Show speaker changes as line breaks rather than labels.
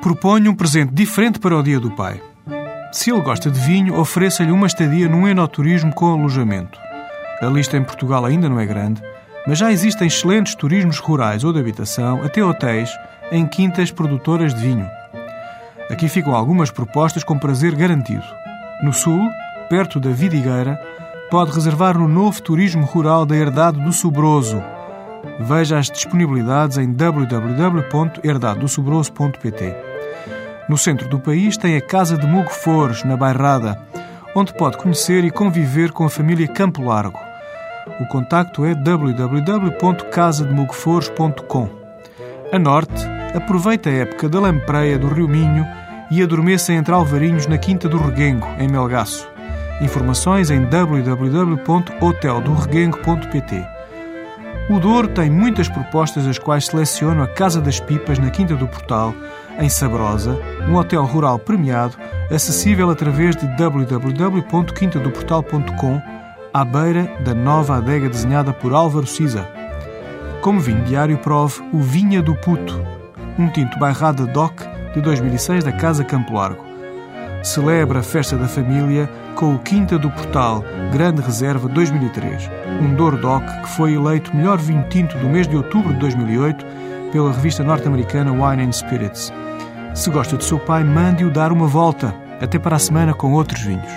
Proponho um presente diferente para o Dia do Pai. Se ele gosta de vinho, ofereça-lhe uma estadia num enoturismo com alojamento. A lista em Portugal ainda não é grande, mas já existem excelentes turismos rurais ou de habitação, até hotéis, em quintas produtoras de vinho. Aqui ficam algumas propostas com prazer garantido. No sul, perto da Vidigueira, pode reservar no novo turismo rural da Herdade do Sobroso. Veja as disponibilidades em www.herdadosobroso.pt. No centro do país tem a Casa de Mugo Fores, na Bairrada, onde pode conhecer e conviver com a família Campo Largo. O contacto é www.casademugofores.com. A norte, aproveita a época da lampreia do Rio Minho e adormeça entre alvarinhos na Quinta do Reguengo, em Melgaço. Informações em www.hoteldorreguengo.pt. O Douro tem muitas propostas as quais seleciono a Casa das Pipas na Quinta do Portal, em Sabrosa, um hotel rural premiado, acessível através de www.quintadoportal.com, à beira da nova adega desenhada por Álvaro Siza. Como vinho diário prove o Vinha do Puto, um tinto bairrada DOC de 2006 da Casa Campo Largo. Celebra a festa da família com o Quinta do Portal Grande Reserva 2003, um Douro DOC que foi eleito melhor vinho tinto do mês de outubro de 2008 pela revista norte-americana Wine and Spirits. Se gosta do seu pai, mande-o dar uma volta. Até para a semana com outros vinhos.